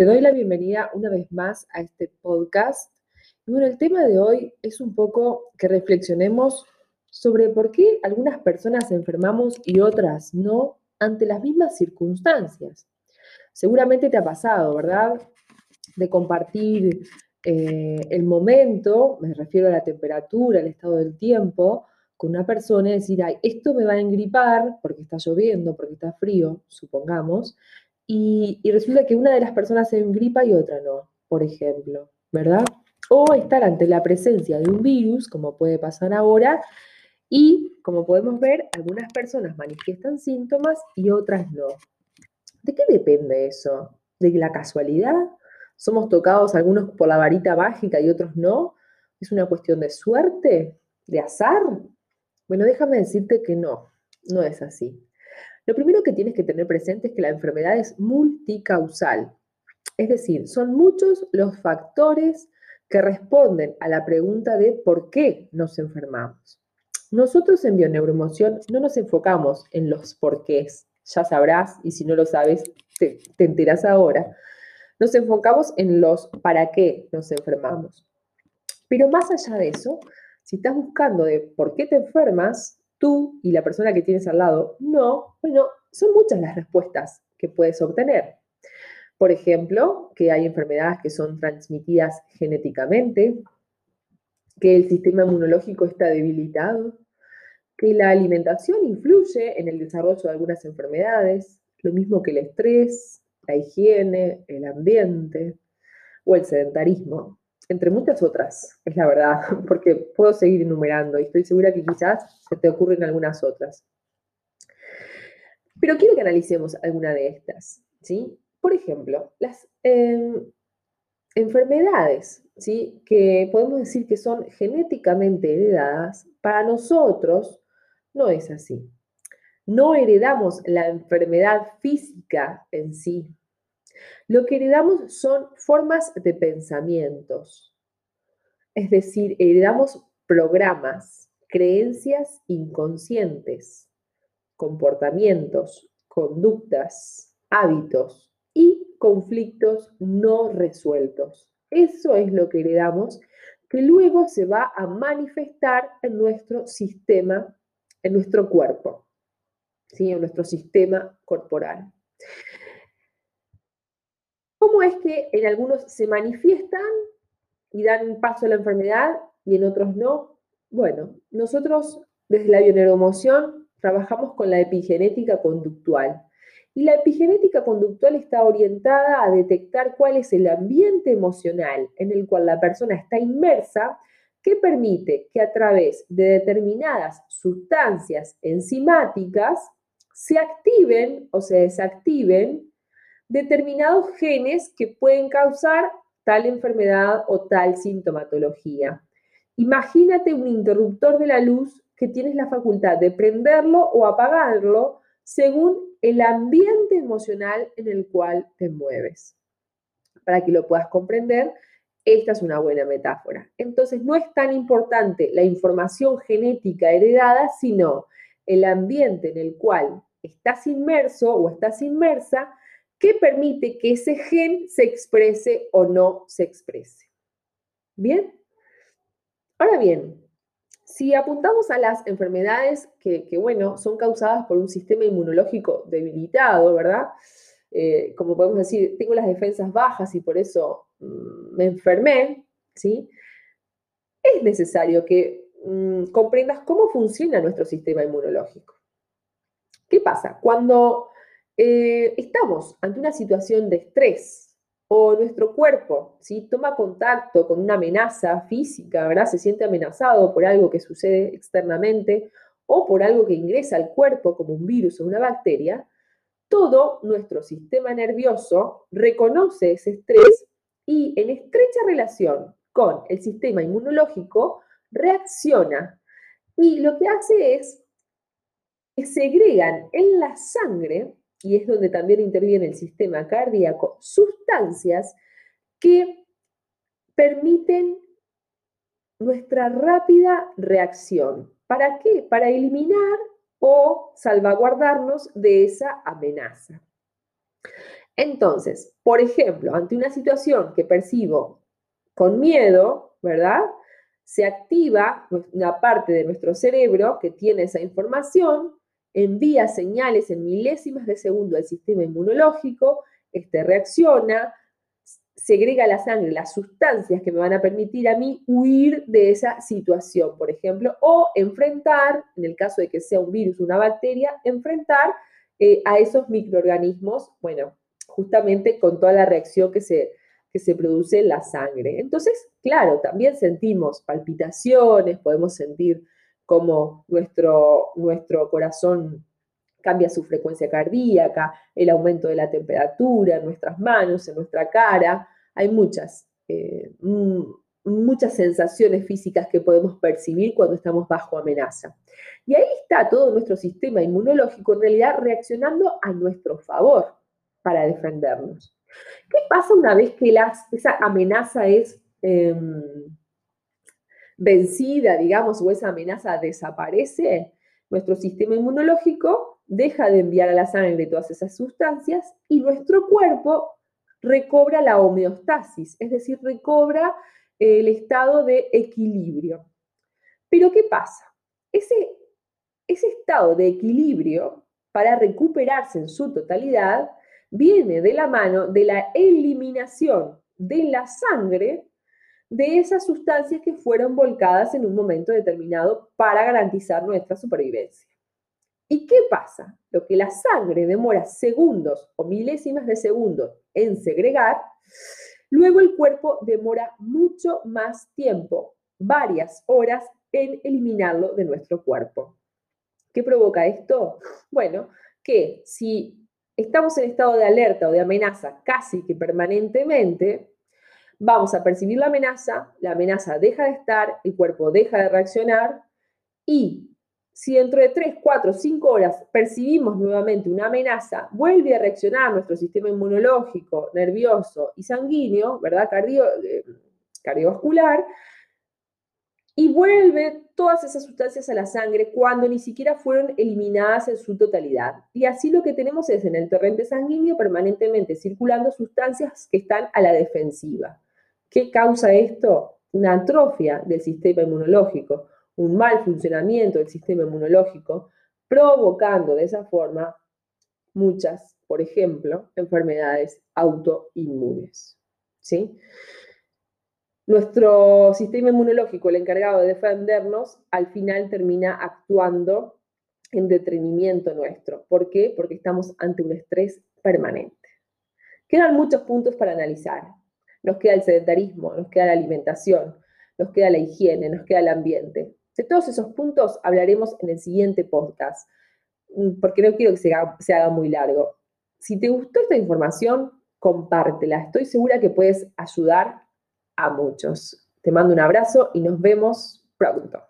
Te doy la bienvenida una vez más a este podcast. Bueno, el tema de hoy es un poco que reflexionemos sobre por qué algunas personas enfermamos y otras no ante las mismas circunstancias. Seguramente te ha pasado, ¿verdad? De compartir eh, el momento, me refiero a la temperatura, el estado del tiempo, con una persona y decir, ay, esto me va a engripar porque está lloviendo, porque está frío, supongamos, y, resulta que una de las personas se engripa y otra no, por ejemplo, ¿verdad? O estar ante la presencia de un virus, como puede pasar ahora, y como podemos ver, algunas personas manifiestan síntomas y otras no. ¿De qué depende eso? ¿De la casualidad? ¿Somos tocados algunos por la varita mágica y otros no? ¿Es una cuestión de suerte? ¿De azar? Bueno, déjame decirte que no, no es así. Lo primero que tienes que tener presente es que la enfermedad es multicausal. Es decir, son muchos los factores que responden a la pregunta de por qué nos enfermamos. Nosotros en bioneuroemoción no nos enfocamos en los porqués, ya sabrás, y si no lo sabes, te, te enteras ahora. Nos enfocamos en los para qué nos enfermamos. Pero más allá de eso, si estás buscando de por qué te enfermas, tú y la persona que tienes al lado, no, bueno, son muchas las respuestas que puedes obtener. Por ejemplo, que hay enfermedades que son transmitidas genéticamente, que el sistema inmunológico está debilitado, que la alimentación influye en el desarrollo de algunas enfermedades, lo mismo que el estrés, la higiene, el ambiente o el sedentarismo entre muchas otras, es la verdad, porque puedo seguir enumerando y estoy segura que quizás se te ocurren algunas otras. Pero quiero que analicemos alguna de estas, ¿sí? Por ejemplo, las em, enfermedades, ¿sí? Que podemos decir que son genéticamente heredadas, para nosotros no es así. No heredamos la enfermedad física en sí, lo que heredamos son formas de pensamientos, es decir, heredamos programas, creencias inconscientes, comportamientos, conductas, hábitos y conflictos no resueltos. Eso es lo que heredamos que luego se va a manifestar en nuestro sistema, en nuestro cuerpo, ¿sí? en nuestro sistema corporal. ¿Cómo es que en algunos se manifiestan y dan paso a la enfermedad y en otros no? Bueno, nosotros desde la bioneuromoción trabajamos con la epigenética conductual. Y la epigenética conductual está orientada a detectar cuál es el ambiente emocional en el cual la persona está inmersa que permite que a través de determinadas sustancias enzimáticas se activen o se desactiven determinados genes que pueden causar tal enfermedad o tal sintomatología. Imagínate un interruptor de la luz que tienes la facultad de prenderlo o apagarlo según el ambiente emocional en el cual te mueves. Para que lo puedas comprender, esta es una buena metáfora. Entonces, no es tan importante la información genética heredada, sino el ambiente en el cual estás inmerso o estás inmersa que permite que ese gen se exprese o no se exprese. ¿Bien? Ahora bien, si apuntamos a las enfermedades que, bueno, son causadas por un sistema inmunológico debilitado, ¿verdad? Eh, como podemos decir, tengo las defensas bajas y por eso mm, me enfermé, ¿sí? Es necesario que mm, comprendas cómo funciona nuestro sistema inmunológico. ¿Qué pasa? Cuando eh, estamos ante una situación de estrés o nuestro cuerpo ¿sí? toma contacto con una amenaza física, ¿verdad? Se siente amenazado por algo que sucede externamente o por algo que ingresa al cuerpo como un virus o una bacteria, todo nuestro sistema nervioso reconoce ese estrés y en estrecha relación con el sistema inmunológico reacciona y lo que hace es que segregan en la sangre y es donde también interviene el sistema cardíaco, sustancias que permiten nuestra rápida reacción. ¿Para qué? Para eliminar o salvaguardarnos de esa amenaza. Entonces, por ejemplo, ante una situación que percibo con miedo, ¿verdad? Se activa una parte de nuestro cerebro que tiene esa información, envía señales en milésimas de segundo al sistema inmunológico, este reacciona, segrega la sangre las sustancias que me van a permitir a mí huir de esa situación, por ejemplo, o enfrentar, en el caso de que sea un virus, una bacteria, enfrentar eh, a esos microorganismos, bueno, justamente con toda la reacción que se, que se produce en la sangre. Entonces, claro, también sentimos palpitaciones, podemos sentir cómo nuestro, nuestro corazón cambia su frecuencia cardíaca, el aumento de la temperatura en nuestras manos, en nuestra cara. Hay muchas, eh, muchas sensaciones físicas que podemos percibir cuando estamos bajo amenaza. Y ahí está todo nuestro sistema inmunológico en realidad reaccionando a nuestro favor para defendernos. ¿Qué pasa una vez que esa amenaza es em, vencida, digamos, o esa amenaza desaparece? Nuestro sistema inmunológico deja de enviar a la sangre todas esas sustancias y nuestro cuerpo recobra la homeostasis, es decir, recobra el estado de equilibrio. Pero ¿qué pasa? Ese, ese estado de equilibrio, para recuperarse en su totalidad, viene de la mano de la eliminación de la sangre de esas sustancias que fueron volcadas en un momento determinado para garantizar nuestra supervivencia. ¿Y qué pasa? Lo que la sangre demora segundos o milésimas de segundo en segregar, luego el cuerpo demora mucho más tiempo, varias horas, en eliminarlo de nuestro cuerpo. ¿Qué provoca esto? Bueno, que si estamos en estado de alerta o de amenaza casi que permanentemente, vamos a percibir la amenaza, la amenaza deja de estar, el cuerpo deja de reaccionar y si dentro de 3, 4, 5 horas percibimos nuevamente una amenaza, vuelve a reaccionar nuestro sistema inmunológico, nervioso y sanguíneo, ¿verdad? Eh, cardiovascular, y vuelve todas esas sustancias a la sangre cuando ni siquiera fueron eliminadas en su totalidad. Y así lo que tenemos es en el torrente sanguíneo permanentemente circulando sustancias que están a la defensiva. ¿Qué causa esto? Una atrofia del sistema inmunológico, un mal funcionamiento del sistema inmunológico, provocando de esa forma muchas, por ejemplo, enfermedades autoinmunes. ¿Sí? Nuestro sistema inmunológico, el encargado de defendernos, al final termina actuando en detrimento nuestro. ¿Por qué? Porque estamos ante un estrés permanente. Quedan muchos puntos para analizar. Nos queda el sedentarismo, nos queda la alimentación, nos queda la higiene, nos queda el ambiente. De todos esos puntos hablaremos en el siguiente podcast, mm, porque no quiero que se haga, se haga muy largo. Si te gustó esta información, compártela. Estoy segura que puedes ayudar a muchos. Te mando un abrazo y nos vemos pronto.